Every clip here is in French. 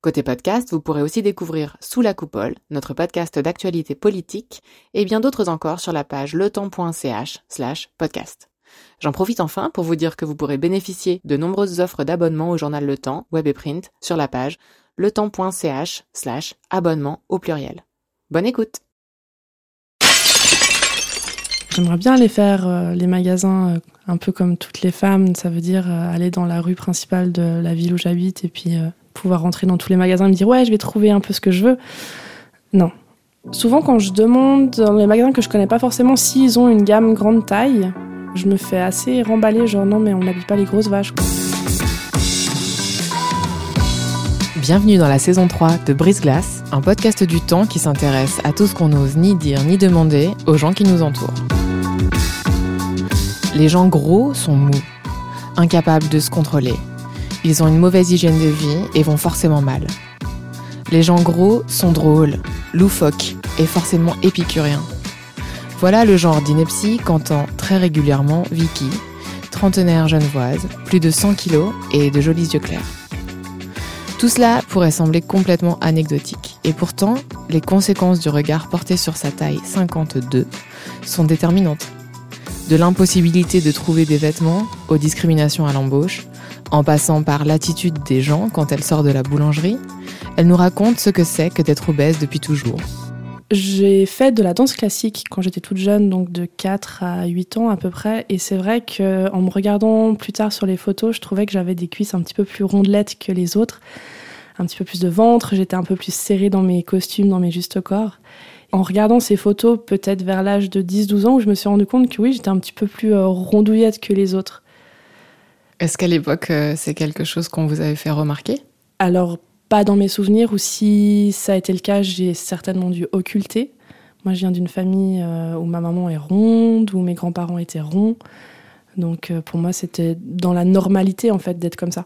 Côté podcast, vous pourrez aussi découvrir Sous la coupole, notre podcast d'actualité politique, et bien d'autres encore sur la page letemps.ch slash podcast. J'en profite enfin pour vous dire que vous pourrez bénéficier de nombreuses offres d'abonnement au journal Le Temps, web et print, sur la page letemps.ch slash abonnement au pluriel. Bonne écoute J'aimerais bien aller faire euh, les magasins euh, un peu comme toutes les femmes, ça veut dire euh, aller dans la rue principale de la ville où j'habite et puis pouvoir rentrer dans tous les magasins et me dire ouais, je vais trouver un peu ce que je veux. Non. Souvent, quand je demande dans les magasins que je connais pas forcément s'ils ont une gamme grande taille, je me fais assez remballer, genre non, mais on n'habite pas les grosses vaches. Bienvenue dans la saison 3 de Brise Glace, un podcast du temps qui s'intéresse à tout ce qu'on n'ose ni dire ni demander aux gens qui nous entourent. Les gens gros sont mous, incapables de se contrôler, ils ont une mauvaise hygiène de vie et vont forcément mal. Les gens gros sont drôles, loufoques et forcément épicuriens. Voilà le genre d'ineptie qu'entend très régulièrement Vicky, trentenaire genevoise, plus de 100 kilos et de jolis yeux clairs. Tout cela pourrait sembler complètement anecdotique, et pourtant, les conséquences du regard porté sur sa taille 52 sont déterminantes. De l'impossibilité de trouver des vêtements aux discriminations à l'embauche, en passant par l'attitude des gens quand elle sort de la boulangerie, elle nous raconte ce que c'est que d'être obèse depuis toujours. J'ai fait de la danse classique quand j'étais toute jeune, donc de 4 à 8 ans à peu près. Et c'est vrai qu'en me regardant plus tard sur les photos, je trouvais que j'avais des cuisses un petit peu plus rondelettes que les autres, un petit peu plus de ventre, j'étais un peu plus serrée dans mes costumes, dans mes justes corps. En regardant ces photos, peut-être vers l'âge de 10-12 ans, où je me suis rendu compte que oui, j'étais un petit peu plus euh, rondouillette que les autres. Est-ce qu'à l'époque, euh, c'est quelque chose qu'on vous avait fait remarquer? Alors, pas dans mes souvenirs, ou si ça a été le cas, j'ai certainement dû occulter. Moi, je viens d'une famille euh, où ma maman est ronde, où mes grands-parents étaient ronds. Donc, euh, pour moi, c'était dans la normalité, en fait, d'être comme ça.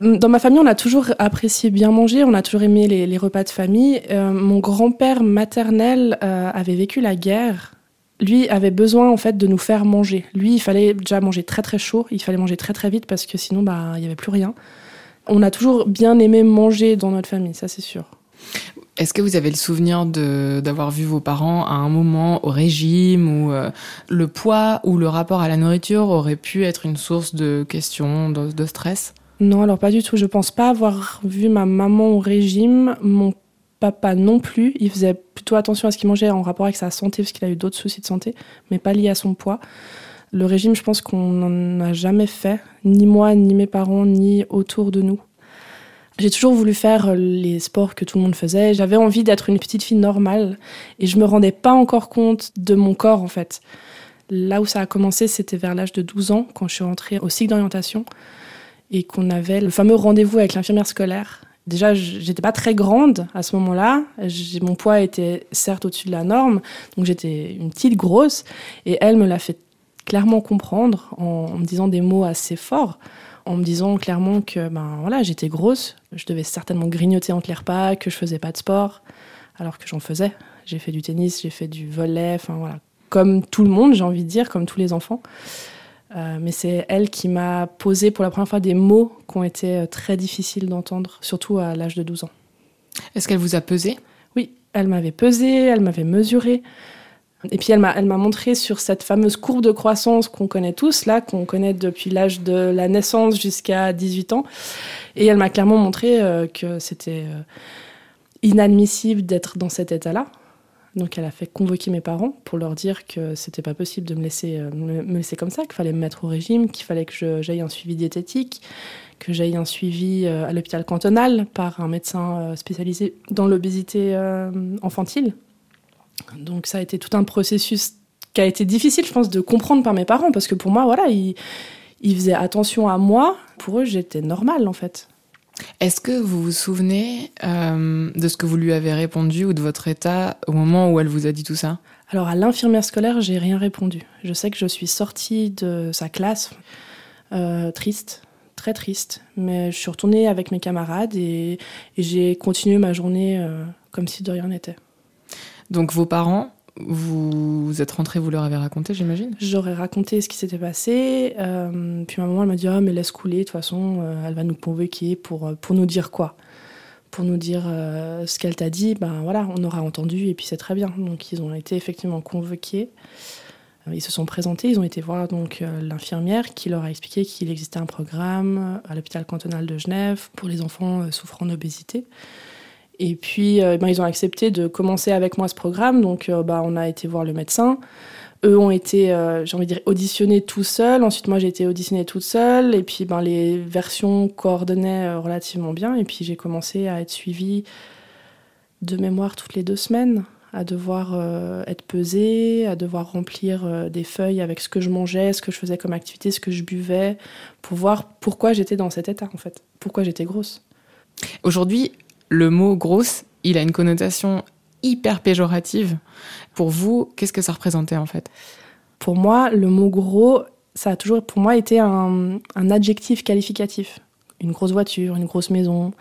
Dans ma famille, on a toujours apprécié bien manger, on a toujours aimé les, repas de famille. mon grand-père maternel avait vécu la guerre lui avait besoin en fait de nous faire manger. Lui, il fallait déjà manger très très chaud, il fallait manger très très vite parce que sinon bah il y avait plus rien. On a toujours bien aimé manger dans notre famille, ça c'est sûr. Est-ce que vous avez le souvenir d'avoir vu vos parents à un moment au régime où euh, le poids ou le rapport à la nourriture aurait pu être une source de questions, de, de stress? Non, alors pas du tout. Je pense pas avoir vu ma maman au régime. Mon papa non plus. Il faisait plutôt attention à ce qu'il mangeait en rapport avec sa santé, parce qu'il a eu d'autres soucis de santé, mais pas liés à son poids. Le régime, je pense qu'on n'en a jamais fait, ni moi, ni mes parents, ni autour de nous. J'ai toujours voulu faire les sports que tout le monde faisait. J'avais envie d'être une petite fille normale et je me rendais pas encore compte de mon corps en fait. Là où ça a commencé, c'était vers l'âge de 12 ans, quand je suis rentrée au cycle d'orientation et qu'on avait le fameux rendez-vous avec l'infirmière scolaire déjà, j'étais pas très grande à ce moment-là. Mon poids était certes au-dessus de la norme, donc j'étais une petite grosse. Et elle me l'a fait clairement comprendre en, me disant des mots assez forts, en me disant clairement que ben voilà, j'étais grosse, je devais certainement grignoter entre les repas, que je faisais pas de sport, alors que j'en faisais. J'ai fait du tennis, j'ai fait du volley, enfin voilà, comme tout le monde, j'ai envie de dire, comme tous les enfants. Euh, mais c'est elle qui m'a posé pour la première fois des mots qui ont été euh, très difficiles d'entendre, surtout à l'âge de 12 ans. Est-ce qu'elle vous a pesé? Oui, elle m'avait pesé, elle m'avait mesuré. Et puis elle m'a, elle m'a montré sur cette fameuse courbe de croissance qu'on connaît tous, là, qu'on connaît depuis l'âge de la naissance jusqu'à 18 ans. Et elle m'a clairement montré euh, que c'était inadmissible d'être dans cet état-là. Donc elle a fait convoquer mes parents pour leur dire que c'était pas possible de me laisser, euh, me laisser comme ça, qu'il fallait me mettre au régime, qu'il fallait que j'aille un suivi diététique, que j'aille un suivi euh, à l'hôpital cantonal par un médecin euh, spécialisé dans l'obésité infantile. Donc ça a été tout un processus qui a été difficile, je pense, de comprendre par mes parents, parce que pour moi, voilà, ils, ils faisaient attention à moi. Pour eux, j'étais normale, en fait. Est-ce que vous vous souvenez euh, de ce que vous lui avez répondu ou de votre état au moment où elle vous a dit tout ça? Alors à l'infirmière scolaire, j'ai rien répondu. Je sais que je suis sortie de sa classe euh, triste, très triste, mais je suis retournée avec mes camarades et, j'ai continué ma journée euh, comme si de rien n'était. Donc vos parents, vous, êtes rentrés, vous leur avez raconté, j'imagine? J'aurais raconté ce qui s'était passé. Euh, puis ma maman, elle m'a dit Ah, mais laisse couler, de toute façon, elle va nous convoquer pour, pour nous dire quoi? Pour nous dire euh, ce qu'elle t'a dit, ben voilà, on aura entendu et puis c'est très bien. Donc ils ont été effectivement convoqués. Euh, ils se sont présentés, ils ont été voir donc euh, l'infirmière qui leur a expliqué qu'il existait un programme à l'hôpital cantonal de Genève pour les enfants souffrant d'obésité. Et puis ben, ils ont accepté de commencer avec moi ce programme. Donc ben, on a été voir le médecin. Eux ont été, euh, j'ai envie de dire, auditionnés tout seuls. Ensuite, moi, j'ai été auditionnée toute seule. Et puis, ben, les versions coordonnaient euh, relativement bien. Et puis, j'ai commencé à être suivie de mémoire toutes les deux semaines, à devoir euh, être pesée, à devoir remplir des feuilles avec ce que je mangeais, ce que je faisais comme activité, ce que je buvais, pour voir pourquoi j'étais dans cet état, en fait. Pourquoi j'étais grosse. Aujourd'hui, le mot grosse, il a une connotation hyper péjorative. Pour vous, qu'est-ce que ça représentait en fait? Pour moi, le mot gros, ça a toujours pour moi été un, adjectif qualificatif. Une grosse voiture, une grosse maison,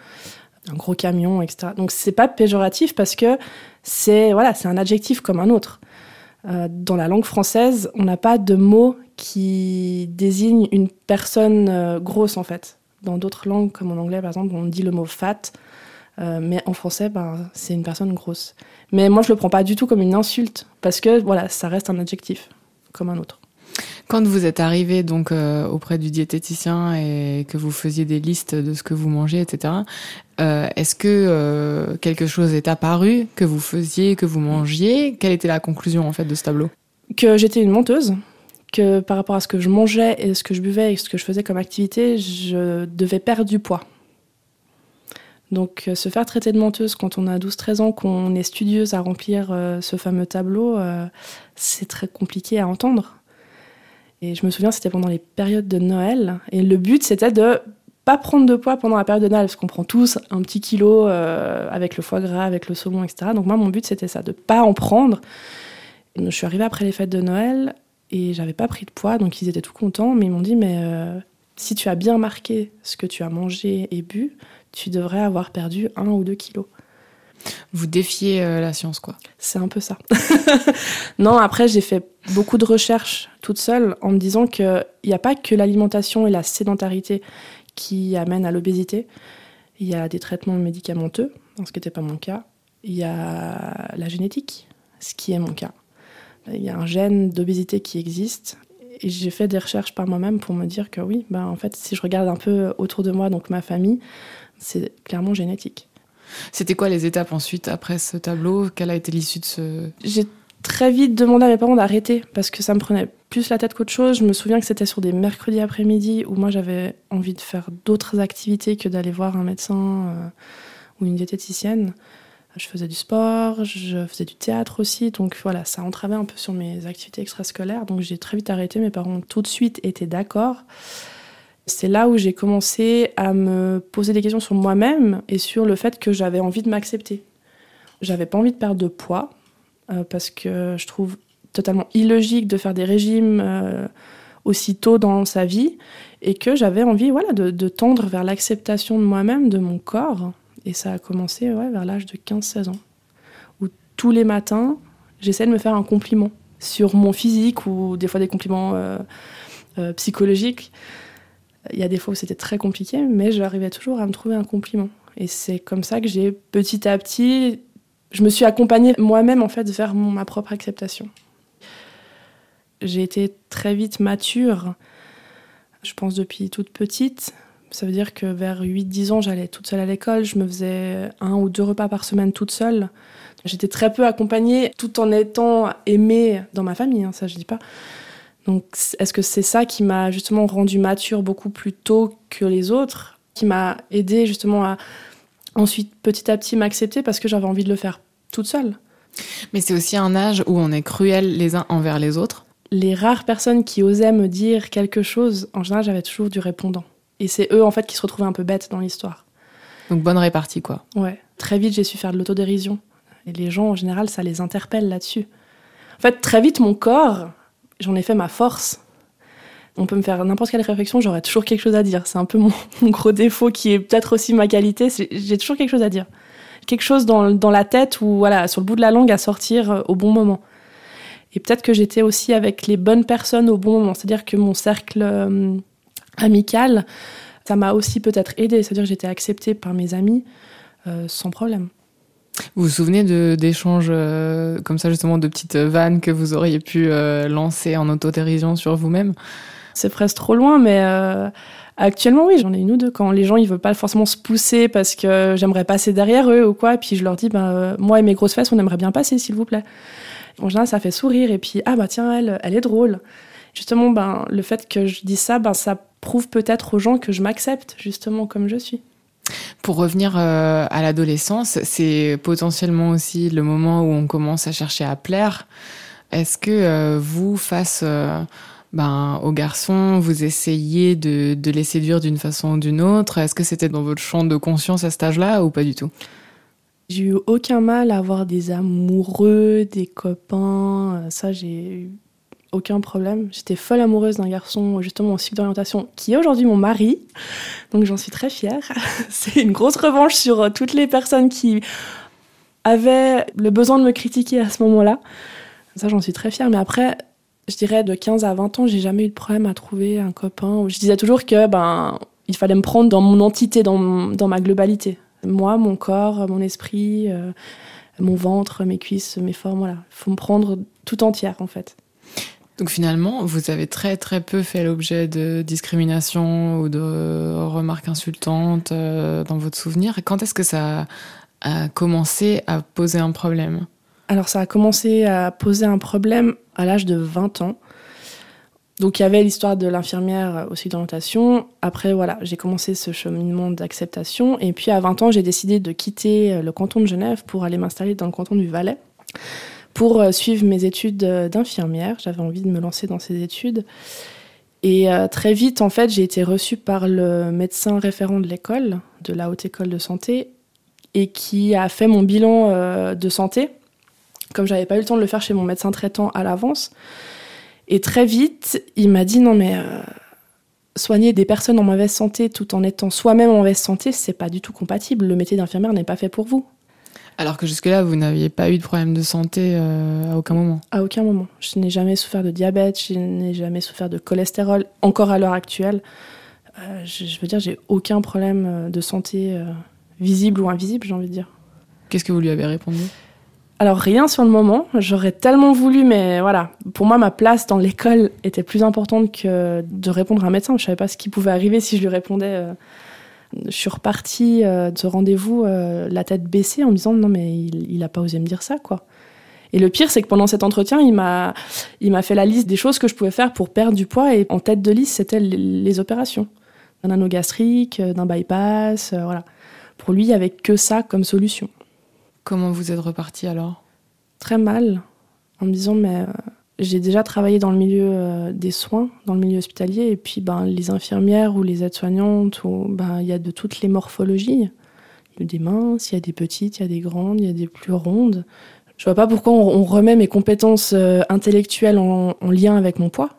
un gros camion, etc. Donc c'est pas péjoratif parce que c'est voilà, c'est un adjectif comme un autre. Euh, dans la langue française, on n'a pas de mot qui désigne une personne euh, grosse en fait. Dans d'autres langues, comme en anglais par exemple, on dit le mot fat, euh, mais en français, ben, c'est une personne grosse. Mais moi, je le prends pas du tout comme une insulte, parce que voilà, ça reste un adjectif, comme un autre. Quand vous êtes arrivé donc euh, auprès du diététicien et que vous faisiez des listes de ce que vous mangez, etc., euh, est-ce que quelque chose est apparu que vous faisiez, que vous mangiez? Quelle était la conclusion en fait de ce tableau? Que j'étais une menteuse, que par rapport à ce que je mangeais et ce que je buvais et ce que je faisais comme activité, je devais perdre du poids. Donc euh, se faire traiter de menteuse quand on a 12-13 ans, qu'on est studieuse à remplir euh, ce fameux tableau, euh, c'est très compliqué à entendre. Et je me souviens, c'était pendant les périodes de Noël. Et le but, c'était de pas prendre de poids pendant la période de Noël, parce qu'on prend tous un petit kilo avec le foie gras, avec le saumon, etc. Donc moi, mon but, c'était ça, de pas en prendre. je suis arrivée après les fêtes de Noël et j'avais pas pris de poids, donc ils étaient tout contents, mais ils m'ont dit, mais si tu as bien marqué ce que tu as mangé et bu, tu devrais avoir perdu un ou deux kilos. Vous défiez euh, la science, quoi. C'est un peu ça. non, après, j'ai fait beaucoup de recherches toute seule en me disant qu'il n'y a pas que l'alimentation et la sédentarité qui amènent à l'obésité. Il y a des traitements médicamenteux, ce qui n'était pas mon cas. Il y a la génétique, ce qui est mon cas. Il y a un gène d'obésité qui existe. Et j'ai fait des recherches par moi-même pour me dire que oui, ben, en fait, si je regarde un peu autour de moi, donc ma famille, c'est clairement génétique. C'était quoi les étapes ensuite après ce tableau? Quelle a été l'issue de ce... J'ai très vite demandé à mes parents d'arrêter parce que ça me prenait plus la tête qu'autre chose. Je me souviens que c'était sur des mercredis après-midi où moi j'avais envie de faire d'autres activités que d'aller voir un médecin euh, ou une diététicienne. Je faisais du sport, je faisais du théâtre aussi, donc voilà, ça entravait un peu sur mes activités extrascolaires. Donc j'ai très vite arrêté. Mes parents tout de suite été d'accord. C'est là où j'ai commencé à me poser des questions sur moi-même et sur le fait que j'avais envie de m'accepter. J'avais pas envie de perdre de poids euh, parce que je trouve totalement illogique de faire des régimes euh, aussi tôt dans sa vie et que j'avais envie voilà, de, tendre vers l'acceptation de moi-même, de mon corps. Et ça a commencé vers l'âge de 15-16 ans, où tous les matins, j'essaie de me faire un compliment sur mon physique ou des fois des compliments euh, psychologiques. Il y a des fois où c'était très compliqué, mais j'arrivais toujours à me trouver un compliment. Et c'est comme ça que j'ai petit à petit, je me suis accompagnée moi-même en fait vers ma propre acceptation. J'ai été très vite mature, je pense depuis toute petite. Ça veut dire que vers 8-10 ans, j'allais toute seule à l'école, je me faisais un ou deux repas par semaine toute seule. J'étais très peu accompagnée tout en étant aimée dans ma famille, hein, ça je dis pas. Donc, est-ce que c'est ça qui m'a justement rendu mature beaucoup plus tôt que les autres, qui m'a aidé justement à ensuite petit à petit m'accepter parce que j'avais envie de le faire toute seule? Mais c'est aussi un âge où on est cruel les uns envers les autres. Les rares personnes qui osaient me dire quelque chose, en général, j'avais toujours du répondant. Et c'est eux en fait qui se retrouvaient un peu bêtes dans l'histoire. Donc bonne répartie quoi. Ouais. Très vite, j'ai su faire de l'autodérision. Et les gens en général, ça les interpelle là-dessus. En fait, très vite, mon corps, j'en ai fait ma force. On peut me faire n'importe quelle réflexion, j'aurai toujours quelque chose à dire. C'est un peu mon, gros défaut qui est peut-être aussi ma qualité. J'ai toujours quelque chose à dire. Quelque chose dans, la tête ou voilà, sur le bout de la langue à sortir euh, au bon moment. Et peut-être que j'étais aussi avec les bonnes personnes au bon moment. C'est-à-dire que mon cercle euh, amical, ça m'a aussi peut-être aidé. C'est-à-dire que j'étais acceptée par mes amis euh, sans problème. Vous vous souvenez d'échanges euh, comme ça, justement, de petites vannes que vous auriez pu euh, lancer en autodérision sur vous-même? C'est presque trop loin, mais actuellement, oui, j'en ai une ou deux. Quand les gens, ils veulent pas forcément se pousser parce que j'aimerais passer derrière eux ou quoi, et puis je leur dis, ben, moi et mes grosses fesses, on aimerait bien passer, s'il vous plaît. En général, ça fait sourire, et puis, ah bah tiens, elle, elle est drôle. Justement, ben, le fait que je dise ça, ben, ça prouve peut-être aux gens que je m'accepte, justement, comme je suis. Pour revenir euh, à l'adolescence, c'est potentiellement aussi le moment où on commence à chercher à plaire. Est-ce que euh, vous, face euh, ben, aux garçons, vous essayez de, de les séduire d'une façon ou d'une autre? Est-ce que c'était dans votre champ de conscience à cet âge-là ou pas du tout? J'ai eu aucun mal à avoir des amoureux, des copains. Ça, j'ai aucun problème. J'étais folle amoureuse d'un garçon, justement, en cycle d'orientation, qui est aujourd'hui mon mari. Donc j'en suis très fière. C'est une grosse revanche sur euh, toutes les personnes qui avaient le besoin de me critiquer à ce moment-là. Ça, j'en suis très fière. Mais après, je dirais de 15 à 20 ans, j'ai jamais eu de problème à trouver un copain. Je disais toujours que ben, il fallait me prendre dans mon entité, dans, dans ma globalité. Moi, mon corps, mon esprit, euh, mon ventre, mes cuisses, mes formes, voilà. Il faut me prendre tout entière, en fait. Donc finalement, vous avez très très peu fait l'objet de discrimination ou de remarques insultantes euh, dans votre souvenir. Quand est-ce que ça a commencé à poser un problème? Alors ça a commencé à poser un problème à l'âge de 20 ans. Donc il y avait l'histoire de l'infirmière aussi d'orientation. Après voilà, j'ai commencé ce cheminement d'acceptation et puis à 20 ans, j'ai décidé de quitter le canton de Genève pour aller m'installer dans le canton du Valais pour euh, suivre mes études euh, d'infirmière. J'avais envie de me lancer dans ces études. Et euh, très vite, en fait, j'ai été reçue par le médecin référent de l'école, de la haute école de santé, et qui a fait mon bilan de santé, comme j'avais pas eu le temps de le faire chez mon médecin traitant à l'avance. Et très vite, il m'a dit non mais soigner des personnes en mauvaise santé tout en étant soi-même en mauvaise santé, c'est pas du tout compatible. Le métier d'infirmière n'est pas fait pour vous. Alors que jusque-là, vous n'aviez pas eu de problème de santé euh, à aucun moment À aucun moment. Je n'ai jamais souffert de diabète, je n'ai jamais souffert de cholestérol, encore à l'heure actuelle. Euh, je, veux dire, j'ai aucun problème euh, de santé visible ou invisible, j'ai envie de dire. Qu'est-ce que vous lui avez répondu? Alors rien sur le moment, j'aurais tellement voulu, mais voilà, pour moi ma place dans l'école était plus importante que de répondre à un médecin. Je savais pas ce qui pouvait arriver si je lui répondais je suis repartie euh, de ce rendez-vous euh, la tête baissée en me disant non mais il, n'a pas osé me dire ça quoi. Et le pire c'est que pendant cet entretien il m'a il m'a fait la liste des choses que je pouvais faire pour perdre du poids et en tête de liste c'était les, opérations d'un anneau gastrique, euh, d'un bypass, voilà. Pour lui il y avait que ça comme solution. Comment vous êtes repartie alors? Très mal en me disant mais j'ai déjà travaillé dans le milieu euh, des soins, dans le milieu hospitalier, et puis ben, les infirmières ou les aides-soignantes, ben, il y a de toutes les morphologies. Il y a des minces, il y a des petites, il y a des grandes, il y a des plus rondes. Je vois pas pourquoi on, remet mes compétences euh, intellectuelles en, lien avec mon poids.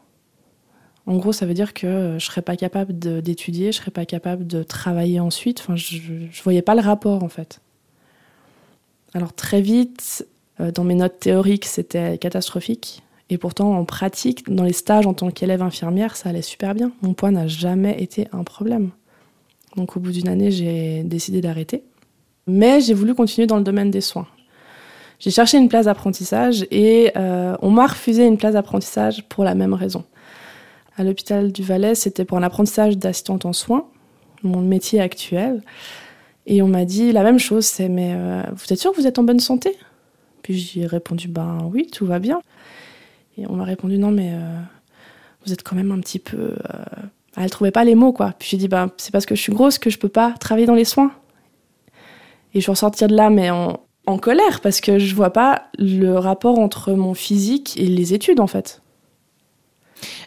En gros, ça veut dire que je serais pas capable d'étudier, je serais pas capable de travailler ensuite. Enfin, je, je voyais pas le rapport en fait. Alors très vite, euh, dans mes notes théoriques, c'était catastrophique. Et pourtant, en pratique, dans les stages en tant qu'élève infirmière, ça allait super bien. Mon poids n'a jamais été un problème. Donc au bout d'une année, j'ai décidé d'arrêter. Mais j'ai voulu continuer dans le domaine des soins. J'ai cherché une place d'apprentissage et euh, on m'a refusé une place d'apprentissage pour la même raison. À l'hôpital du Valais, c'était pour un apprentissage d'assistante en soins, mon métier actuel. Et on m'a dit la même chose, c'est mais euh, vous êtes sûr que vous êtes en bonne santé? Puis j'ai répondu ben oui, tout va bien. Et on m'a répondu non, mais euh, vous êtes quand même un petit peu. Euh... Elle trouvait pas les mots, quoi. Puis j'ai dit bah, c'est parce que je suis grosse que je peux pas travailler dans les soins. Et je vais ressortir de là, mais en, en colère, parce que je vois pas le rapport entre mon physique et les études, en fait.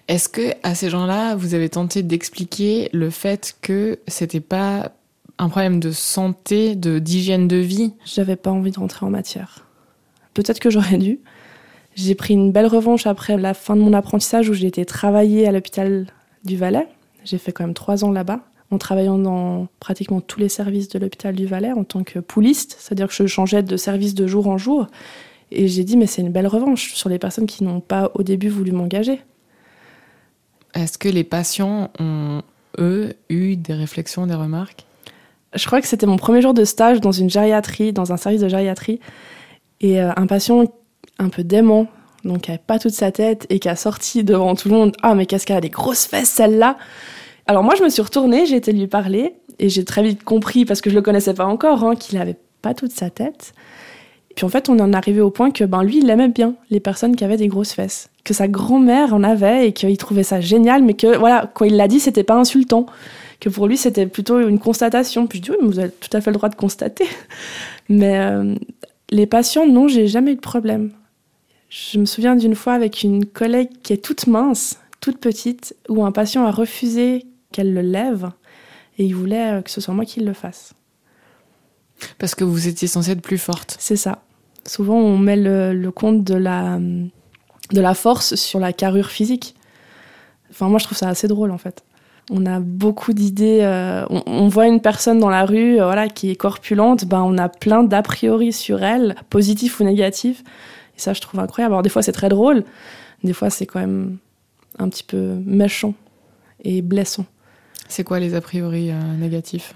Est-ce que à ces gens-là, vous avez tenté d'expliquer le fait que c'était pas un problème de santé, de d'hygiène de vie? J'avais pas envie de rentrer en matière. Peut-être que j'aurais dû, J'ai pris une belle revanche après la fin de mon apprentissage où j'ai été travailler à l'hôpital du Valais. J'ai fait quand même trois ans là-bas en travaillant dans pratiquement tous les services de l'hôpital du Valais en tant que pouliste, c'est-à-dire que je changeais de service de jour en jour. Et j'ai dit, mais c'est une belle revanche sur les personnes qui n'ont pas au début voulu m'engager. Est-ce que les patients ont, eux, eu des réflexions, des remarques? Je crois que c'était mon premier jour de stage dans une gériatrie, dans un service de gériatrie. Et euh, un patient un peu dément, donc qui n'avait pas toute sa tête et qui a sorti devant tout le monde Ah, mais qu'est-ce qu'elle a des grosses fesses celle-là? Alors moi, je me suis retournée, j'ai été lui parler et j'ai très vite compris, parce que je le connaissais pas encore, hein, qu'il n'avait pas toute sa tête. Puis en fait, on en est arrivé au point que ben, lui, il aimait bien les personnes qui avaient des grosses fesses. Que sa grand-mère en avait et qu'il trouvait ça génial, mais que voilà, quand il l'a dit, c'était pas insultant. Que pour lui, c'était plutôt une constatation. Puis je dis, oui, mais vous avez tout à fait le droit de constater. Mais euh, les patients, non, j'ai jamais eu de problème. Je me souviens d'une fois avec une collègue qui est toute mince, toute petite, où un patient a refusé qu'elle le lève et il voulait que ce soit moi qui le fasse. Parce que vous étiez censée être plus forte. C'est ça. Souvent, on met le, compte de la, de la force sur la carrure physique. Enfin, moi, je trouve ça assez drôle, en fait. On a beaucoup d'idées. Euh, on, voit une personne dans la rue euh, voilà, qui est corpulente, ben, on a plein d'a priori sur elle, positifs ou négatifs. Et ça, je trouve incroyable. Alors, des fois, c'est très drôle. Des fois, c'est quand même un petit peu méchant et blessant. C'est quoi les a priori euh, négatifs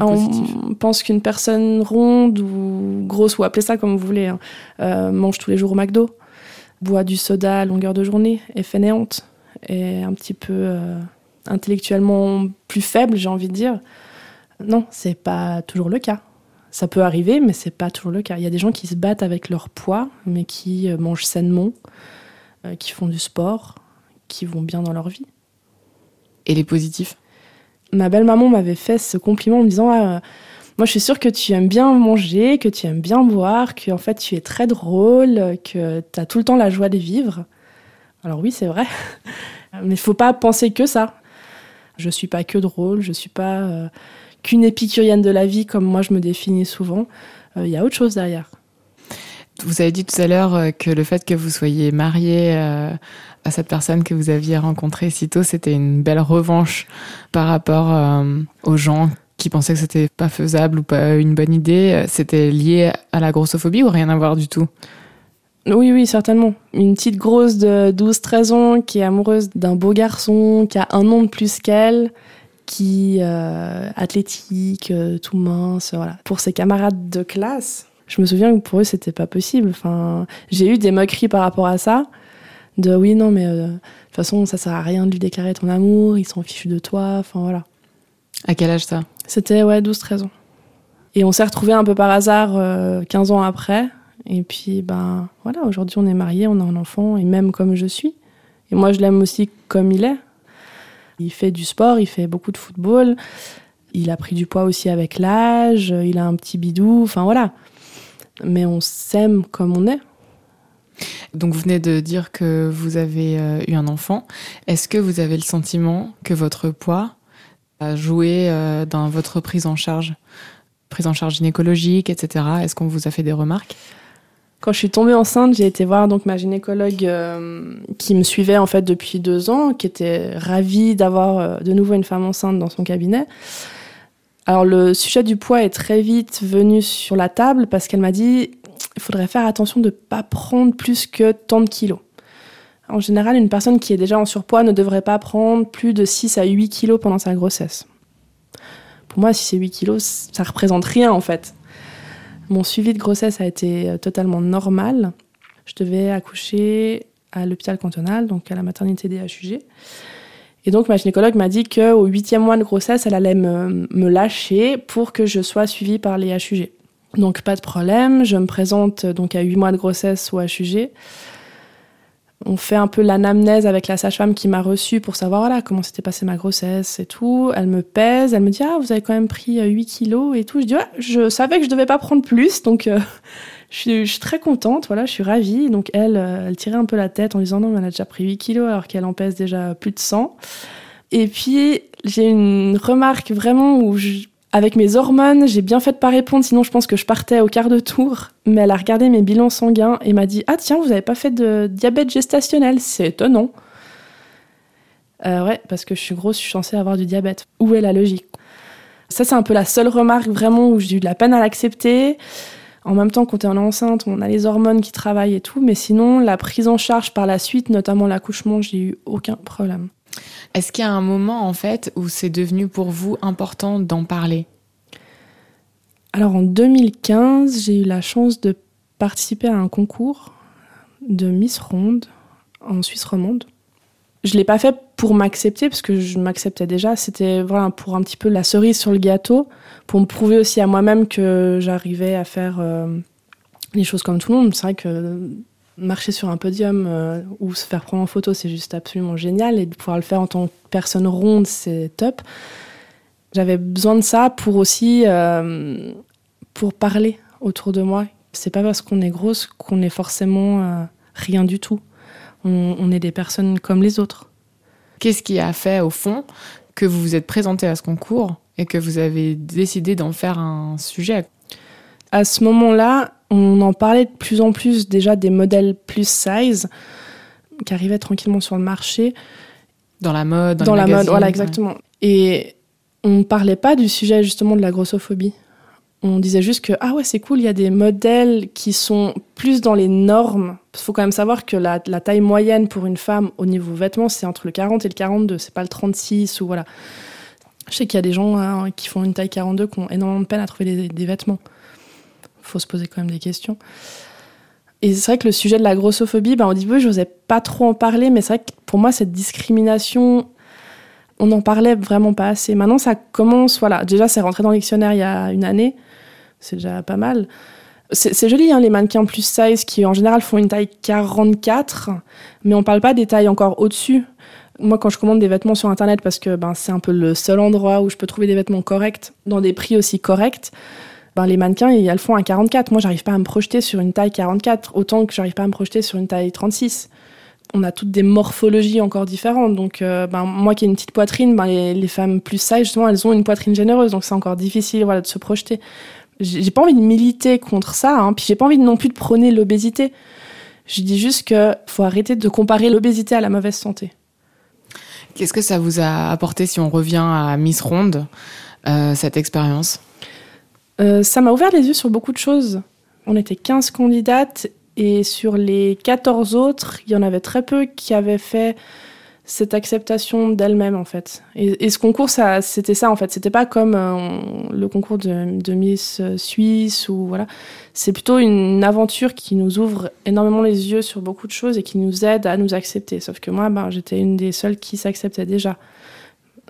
on pense qu'une personne ronde ou grosse, ou appelez ça comme vous voulez, hein, euh, mange tous les jours au McDo, boit du soda à longueur de journée, est fainéante, est un petit peu euh, intellectuellement plus faible, j'ai envie de dire. Non, c'est pas toujours le cas. Ça peut arriver, mais c'est pas toujours le cas. Il y a des gens qui se battent avec leur poids, mais qui euh, mangent sainement, qui font du sport, qui vont bien dans leur vie. Et les positifs? Ma belle-maman m'avait fait ce compliment en me disant ah, Moi, je suis sûre que tu aimes bien manger, que tu aimes bien boire, que en fait, tu es très drôle, que tu as tout le temps la joie de vivre. Alors, oui, c'est vrai. Mais il faut pas penser que ça. Je suis pas que drôle, je suis pas euh, qu'une épicurienne de la vie comme moi je me définis souvent. Euh, il y a autre chose derrière. Vous avez dit tout à l'heure euh, que le fait que vous soyez marié à cette personne que vous aviez rencontrée si tôt, c'était une belle revanche par rapport euh, aux gens qui pensaient que c'était pas faisable ou pas une bonne idée. C'était lié à la grossophobie ou rien à voir du tout? Oui, oui, certainement. Une petite grosse de 12-13 ans qui est amoureuse d'un beau garçon, qui a un nom de plus qu'elle, qui euh, athlétique, euh, tout mince, voilà. Pour ses camarades de classe, je me souviens que pour eux c'était pas possible. Enfin, j'ai eu des moqueries par rapport à ça de oui, non, mais euh, de toute façon, ça sert à rien de lui déclarer ton amour, ils sont fichus de toi, enfin voilà. À quel âge ça? C'était, ouais, 12-13 ans. Et on s'est retrouvés un peu par hasard 15 euh, ans après. Et puis, ben voilà, aujourd'hui on est mariés, on a un enfant, et même comme je suis. Et moi, je l'aime aussi comme il est. Il fait du sport, il fait beaucoup de football. Il a pris du poids aussi avec l'âge, il a un petit bidou, enfin voilà. Mais on s'aime comme on est. Donc vous venez de dire que vous avez euh, eu un enfant. Est-ce que vous avez le sentiment que votre poids a joué euh, dans votre prise en charge? Prise en charge gynécologique, etc. Est-ce qu'on vous a fait des remarques? Quand je suis tombée enceinte, j'ai été voir donc ma gynécologue euh, qui me suivait en fait depuis deux ans, qui était ravie d'avoir de nouveau une femme enceinte dans son cabinet. Alors le sujet du poids est très vite venu sur la table parce qu'elle m'a dit il faudrait faire attention de ne pas prendre plus que tant de kilos. En général, une personne qui est déjà en surpoids ne devrait pas prendre plus de 6 à 8 kilos pendant sa grossesse. Pour moi, si c'est 8 kilos, ça représente rien en fait. Mon suivi de grossesse a été euh, totalement normal. Je devais accoucher à l'hôpital cantonal, donc à la maternité des HUG. Et donc ma gynécologue m'a dit qu'au huitième mois de grossesse, elle allait me, lâcher pour que je sois suivie par les HUG. Donc pas de problème, je me présente donc à 8 mois de grossesse au HUG. On fait un peu l'anamnèse avec la sage-femme qui m'a reçue pour savoir voilà, comment s'était passée ma grossesse et tout. Elle me pèse, elle me dit Ah, vous avez quand même pris 8 euh, kilos et tout. Je dis Ouais, je savais que je devais pas prendre plus, donc euh, je, suis, très contente, voilà, je suis ravie. Donc elle, euh, elle tirait un peu la tête en disant Non, mais elle a déjà pris 8 kilos alors qu'elle en pèse déjà plus de 100. Et puis j'ai une remarque vraiment où je, Avec mes hormones, j'ai bien fait de pas répondre, sinon je pense que je partais au quart de tour. Mais elle a regardé mes bilans sanguins et m'a dit Ah tiens, vous n'avez pas fait de diabète gestationnel, c'est étonnant. Euh, ouais, parce que je suis grosse, je suis censée avoir du diabète. Où est la logique? Ça, c'est un peu la seule remarque vraiment où j'ai eu de la peine à l'accepter. En même temps, quand on est enceinte, on a les hormones qui travaillent et tout, mais sinon, la prise en charge par la suite, notamment l'accouchement, j'ai eu aucun problème. Est-ce qu'il y a un moment, en fait, où c'est devenu pour vous important d'en parler? Alors, en 2015, j'ai eu la chance de participer à un concours de Miss Ronde en Suisse romande. Je l'ai pas fait pour m'accepter, parce que je m'acceptais déjà. C'était voilà, pour un petit peu la cerise sur le gâteau, pour me prouver aussi à moi-même que j'arrivais à faire euh, les choses comme tout le monde. C'est vrai que marcher sur un podium euh, ou se faire prendre en photo, c'est juste absolument génial. Et de pouvoir le faire en tant que personne ronde, c'est top. J'avais besoin de ça pour aussi euh, pour parler autour de moi. C'est pas parce qu'on est grosse qu'on est forcément euh, rien du tout. On, on, est des personnes comme les autres. Qu'est-ce qui a fait au fond que vous vous êtes présenté à ce concours et que vous avez décidé d'en faire un sujet? À ce moment-là, on en parlait de plus en plus déjà des modèles plus size qui arrivaient tranquillement sur le marché. Dans la mode, dans, dans la magazines, mode, voilà exactement. Ouais. Et on ne parlait pas du sujet justement de la grossophobie. On disait juste que ah ouais c'est cool, il y a des modèles qui sont plus dans les normes. Il faut quand même savoir que la, la, taille moyenne pour une femme au niveau vêtements c'est entre le 40 et le 42, c'est pas le 36 ou voilà. Je sais qu'il y a des gens hein, qui font une taille 42 qui ont énormément de peine à trouver des, des vêtements faut se poser quand même des questions. Et c'est vrai que le sujet de la grossophobie, ben, au début, je n'osais pas trop en parler, mais c'est vrai que pour moi, cette discrimination, on n'en parlait vraiment pas assez. Maintenant, ça commence, voilà. Déjà, c'est rentré dans le dictionnaire il y a une année. C'est déjà pas mal. C'est joli, hein, les mannequins plus size qui, en général, font une taille 44, mais on parle pas des tailles encore au-dessus. Moi, quand je commande des vêtements sur Internet, parce que ben, c'est un peu le seul endroit où je peux trouver des vêtements corrects, dans des prix aussi corrects, ben, les mannequins, elles font un 44. Moi, j'arrive pas à me projeter sur une taille 44, autant que j'arrive pas à me projeter sur une taille 36. On a toutes des morphologies encore différentes. Donc, euh, ben, moi qui ai une petite poitrine, ben, les, femmes plus size, justement, elles ont une poitrine généreuse. Donc, c'est encore difficile voilà, de se projeter. J'ai pas envie de militer contre ça. Hein, puis, j'ai pas envie non plus de prôner l'obésité. Je dis juste qu'il faut arrêter de comparer l'obésité à la mauvaise santé. Qu'est-ce que ça vous a apporté si on revient à Miss Ronde, euh, cette expérience? Euh, ça m'a ouvert les yeux sur beaucoup de choses. On était 15 candidates et sur les 14 autres, il y en avait très peu qui avaient fait cette acceptation d'elles-mêmes en fait. Et, ce concours, ça, c'était ça en fait. C'était pas comme euh, le concours de, de, Miss Suisse ou voilà. C'est plutôt une aventure qui nous ouvre énormément les yeux sur beaucoup de choses et qui nous aide à nous accepter. Sauf que moi, ben, j'étais une des seules qui s'acceptait déjà.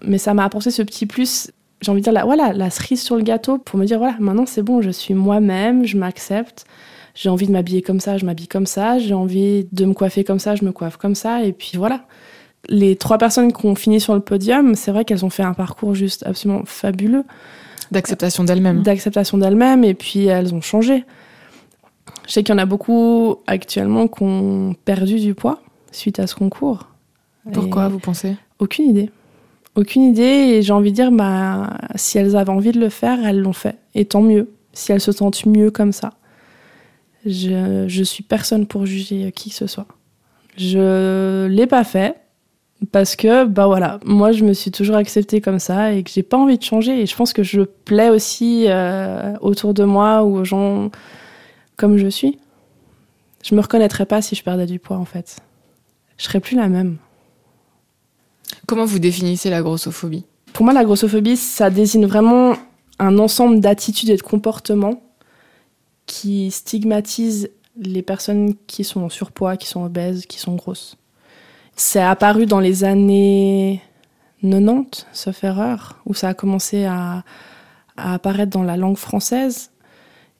Mais ça m'a apporté ce petit plus j'ai envie de dire, la, voilà, la cerise sur le gâteau pour me dire, voilà, maintenant c'est bon, je suis moi-même, je m'accepte. J'ai envie de m'habiller comme ça, je m'habille comme ça. J'ai envie de me coiffer comme ça, je me coiffe comme ça. Et puis voilà. Les trois personnes qui ont fini sur le podium, c'est vrai qu'elles ont fait un parcours juste absolument fabuleux. D'acceptation d'elles-mêmes. D'acceptation d'elles-mêmes, et puis elles ont changé. Je sais qu'il y en a beaucoup actuellement qui ont perdu du poids suite à ce concours. Pourquoi, et vous pensez? Aucune idée aucune idée et j'ai envie de dire bah si elles avaient envie de le faire elles l'ont fait. Et tant mieux si elles se sentent mieux comme ça. Je, je suis personne pour juger qui que ce soit. Je l'ai pas fait parce que bah voilà moi je me suis toujours acceptée comme ça et que j'ai pas envie de changer. Et je pense que je plais aussi euh, autour de moi ou aux gens comme je suis. Je me reconnaîtrais pas si je perdais du poids en fait. Je serais plus la même Comment vous définissez la grossophobie? Pour moi, la grossophobie, ça désigne vraiment un ensemble d'attitudes et de comportements qui stigmatisent les personnes qui sont en surpoids, qui sont obèses, qui sont grosses. C'est apparu dans les années 90, sauf erreur, où ça a commencé à, à apparaître dans la langue française.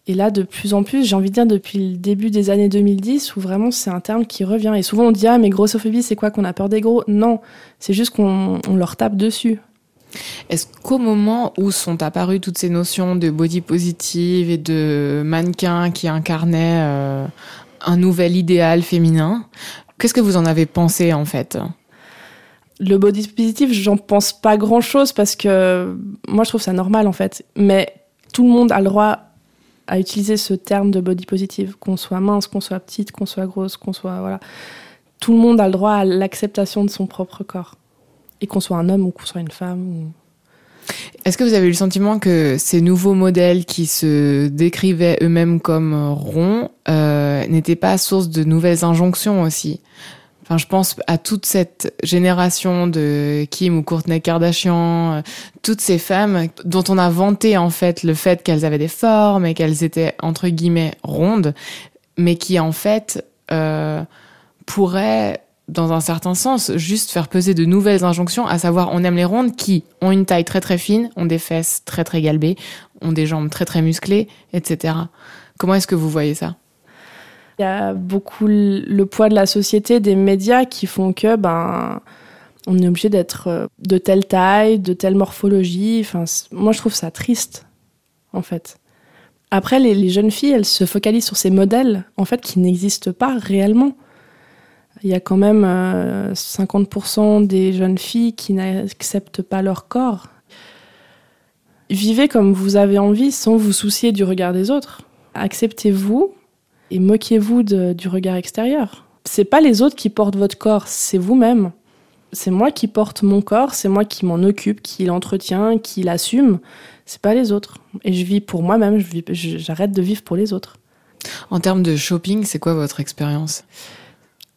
Et là, de plus en plus, j'ai envie de dire depuis le début des années 2010, où vraiment c'est un terme qui revient. Et souvent on dit Ah, mais grossophobie, c'est quoi qu'on a peur des gros? Non, c'est juste qu'on on leur tape dessus. Est-ce qu'au moment où sont apparues toutes ces notions de body positive et de mannequin qui incarnaient euh, un nouvel idéal féminin, qu'est-ce que vous en avez pensé en fait? Le body positif, j'en pense pas grand chose parce que moi je trouve ça normal en fait. Mais tout le monde a le droit à utiliser ce terme de body positive, qu'on soit mince, qu'on soit petite, qu'on soit grosse, qu'on soit voilà. Tout le monde a le droit à l'acceptation de son propre corps, et qu'on soit un homme ou qu'on soit une femme. Est-ce que vous avez eu le sentiment que ces nouveaux modèles qui se décrivaient eux-mêmes comme ronds euh, n'étaient pas source de nouvelles injonctions aussi? Enfin, je pense à toute cette génération de Kim ou Courtney Kardashian, euh, toutes ces femmes dont on a vanté en fait le fait qu'elles avaient des formes et qu'elles étaient entre guillemets rondes, mais qui en fait euh, pourraient dans un certain sens, juste faire peser de nouvelles injonctions, à savoir on aime les rondes qui ont une taille très très fine, ont des fesses très très galbées, ont des jambes très très musclées, etc. Comment est-ce que vous voyez ça? Il y a beaucoup le poids de la société, des médias qui font que ben on est obligé d'être euh, de telle taille, de telle morphologie. Enfin, moi je trouve ça triste en fait. Après, les, jeunes filles, elles se focalisent sur ces modèles en fait qui n'existent pas réellement. Il y a quand même 50% euh, des jeunes filles qui n'acceptent pas leur corps. Vivez comme vous avez envie sans vous soucier du regard des autres. Acceptez-vous et moquez-vous du regard extérieur. C'est pas les autres qui portent votre corps, c'est vous-même. C'est moi qui porte mon corps, c'est moi qui m'en occupe, qui l'entretient, qui l'assume. C'est pas les autres. Et je vis pour moi-même, j'arrête de vivre pour les autres. En termes de shopping, c'est quoi votre expérience?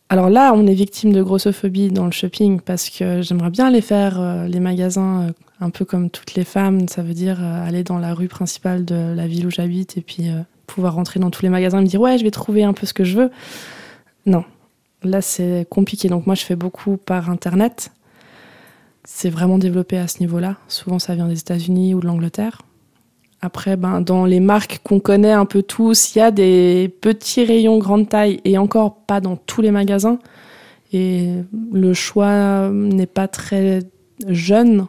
Alors là, on est victime de grossophobie dans le shopping parce que j'aimerais bien aller faire euh, les magasins euh, un peu comme toutes les femmes. Ça veut dire euh, aller dans la rue principale de la ville où j'habite et puis pouvoir rentrer dans tous les magasins et me dire ouais, je vais trouver un peu ce que je veux. Non, là c'est compliqué. Donc moi je fais beaucoup par internet. C'est vraiment développé à ce niveau-là. Souvent ça vient des États-Unis ou de l'Angleterre. Après, ben, dans les marques qu'on connaît un peu tous, il y a des petits rayons grande taille et encore pas dans tous les magasins. Et le choix n'est pas très jeune.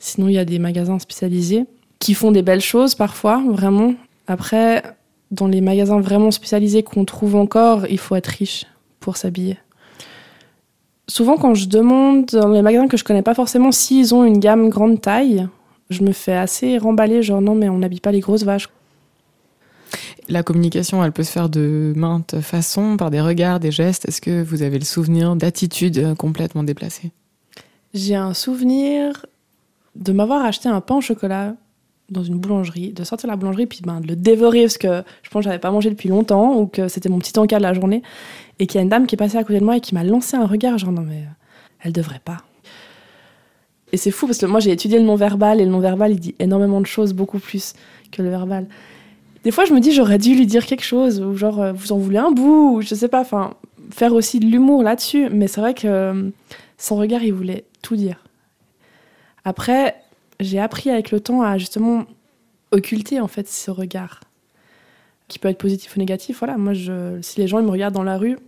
Sinon, il y a des magasins spécialisés qui font des belles choses parfois, vraiment. Après, dans les magasins vraiment spécialisés qu'on trouve encore, il faut être riche pour s'habiller. Souvent, quand je demande dans les magasins que je connais pas forcément s'ils ont une gamme grande taille, je me fais assez remballer, genre non, mais on n'habille pas les grosses vaches. La communication, elle peut se faire de maintes façons, par des regards, des gestes. Est-ce que vous avez le souvenir d'attitudes complètement déplacées? J'ai un souvenir de m'avoir acheté un pain au chocolat dans une boulangerie, de sortir la boulangerie, puis ben, de le dévorer parce que je pense que j'avais pas mangé depuis longtemps ou que c'était mon petit encas de la journée. Et qu'il y a une dame qui est passée à côté de moi et qui m'a lancé un regard, genre non, mais euh, elle devrait pas. Et c'est fou parce que moi j'ai étudié le non-verbal et le non-verbal il dit énormément de choses, beaucoup plus que le verbal. Des fois je me dis j'aurais dû lui dire quelque chose, ou genre euh, vous en voulez un bout, ou je sais pas, enfin faire aussi de l'humour là-dessus. Mais c'est vrai que euh, son regard il voulait tout dire. Après, j'ai appris avec le temps à justement occulter en fait ce regard qui peut être positif ou négatif. Voilà, moi, je, si les gens ils me regardent dans la rue,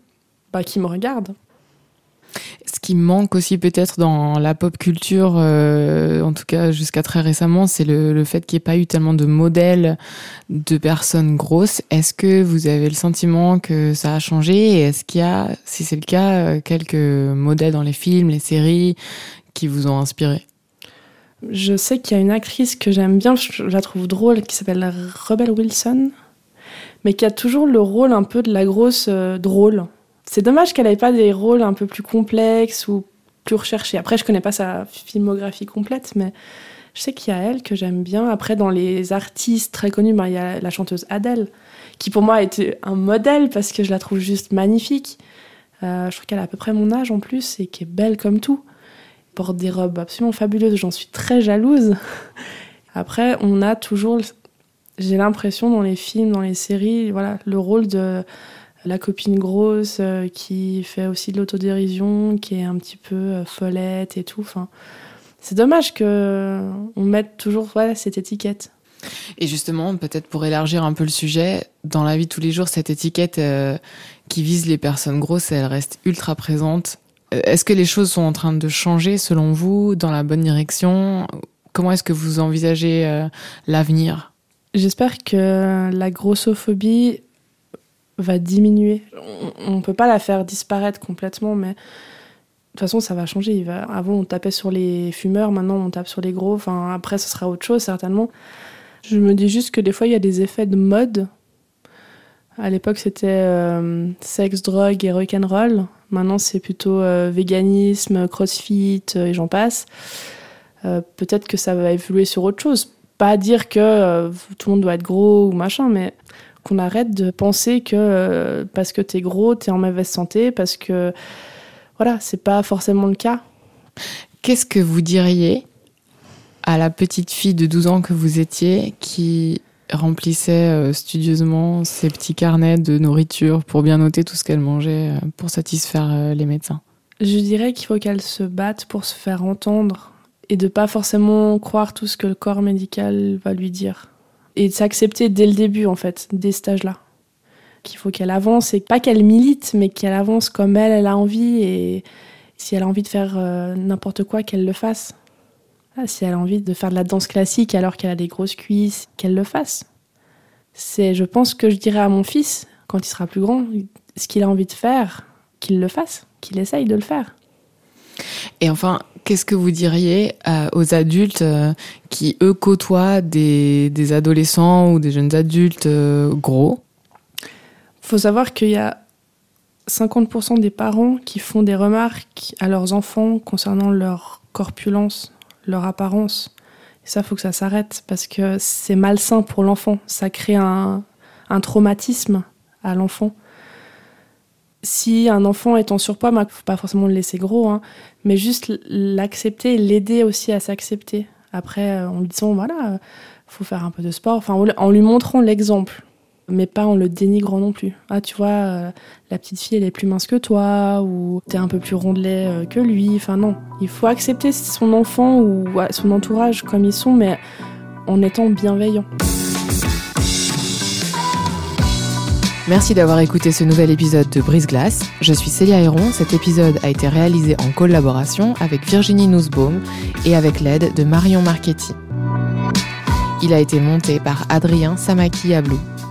bah, qu'ils me regardent. Ce qui manque aussi peut-être dans la pop culture, euh, en tout cas jusqu'à très récemment, c'est le, fait qu'il n'y ait pas eu tellement de modèles de personnes grosses. Est-ce que vous avez le sentiment que ça a changé? Est-ce qu'il y a, si c'est le cas, euh, quelques modèles dans les films, les séries qui vous ont inspiré? Je sais qu'il y a une actrice que j'aime bien, je la trouve drôle, qui s'appelle Rebel Wilson, mais qui a toujours le rôle un peu de la grosse euh, drôle. C'est dommage qu'elle n'ait pas des rôles un peu plus complexes ou plus recherchés. Après, je connais pas sa filmographie complète, mais je sais qu'il y a elle que j'aime bien. Après, dans les artistes très connus, ben, il y a la chanteuse Adele, qui pour moi a été un modèle parce que je la trouve juste magnifique. Euh, je trouve qu'elle a à peu près mon âge en plus et qui est belle comme tout porte des robes absolument fabuleuses, j'en suis très jalouse. Après, on a toujours, j'ai l'impression dans les films, dans les séries, voilà, le rôle de la copine grosse euh, qui fait aussi de l'autodérision, qui est un petit peu euh, follette et tout. Enfin, c'est dommage que on mette toujours voilà, cette étiquette. Et justement, peut-être pour élargir un peu le sujet, dans la vie de tous les jours, cette étiquette euh, qui vise les personnes grosses, elle reste ultra présente est-ce que les choses sont en train de changer selon vous dans la bonne direction? Comment est-ce que vous envisagez euh, l'avenir? J'espère que la grossophobie va diminuer. On ne peut pas la faire disparaître complètement, mais toute façon, ça va changer. Avant, on tapait sur les fumeurs, maintenant, on tape sur les gros. Enfin, après, ce sera autre chose, certainement. Je me dis juste que des fois, il y a des effets de mode. À l'époque, c'était euh, sexe, drogue et rock'n'roll. Maintenant, c'est plutôt euh, véganisme, crossfit euh, et j'en passe. Peut-être que ça va évoluer sur autre chose. Pas dire que tout le monde doit être gros ou machin, mais qu'on arrête de penser que parce que t'es gros, t'es en mauvaise santé, parce que voilà, c'est pas forcément le cas. Qu'est-ce que vous diriez à la petite fille de 12 ans que vous étiez qui remplissait euh, studieusement ses petits carnets de nourriture pour bien noter tout ce qu'elle mangeait euh, pour satisfaire euh, les médecins Je dirais qu'il faut qu'elle se batte pour se faire entendre et de pas forcément croire tout ce que le corps médical va lui dire. Et de s'accepter dès le début, en fait, dès ce âge-là qu'il faut qu'elle avance et pas qu'elle milite, mais qu'elle avance comme elle, elle a envie et si elle a envie de faire n'importe quoi, qu'elle le fasse. Ah, si elle a envie de faire de la danse classique alors qu'elle a des grosses cuisses, qu'elle le fasse. C'est, je pense que je dirais à mon fils, quand il sera plus grand, ce qu'il a envie de faire, qu'il le fasse, qu'il essaye de le faire. Et enfin, qu'est-ce que vous diriez euh, aux adultes euh, qui, eux, côtoient des, des, adolescents ou des jeunes adultes gros? Faut savoir qu'il y a 50% des parents qui font des remarques à leurs enfants concernant leur corpulence, leur apparence. Et ça, faut que ça s'arrête parce que c'est malsain pour l'enfant. Ça crée un, traumatisme à l'enfant. Si un enfant est en surpoids, il ne faut pas forcément le laisser gros, hein, mais juste l'accepter l'aider aussi à s'accepter. Après, euh, en lui disant, voilà, faut faire un peu de sport, enfin, en lui montrant l'exemple mais pas en le dénigrant non plus. Ah, tu vois, euh, la petite fille, elle est plus mince que toi, ou t'es un peu plus rondelet euh, que lui. Enfin, non. Il faut accepter son enfant ou son entourage comme ils sont, mais en étant bienveillant. Merci d'avoir écouté ce nouvel épisode de Brise Glace. Je suis Célia Héron. Cet épisode a été réalisé en collaboration avec Virginie Nussbaum et avec l'aide de Marion Marchetti. Il a été monté par Adrien Samaki Ablou.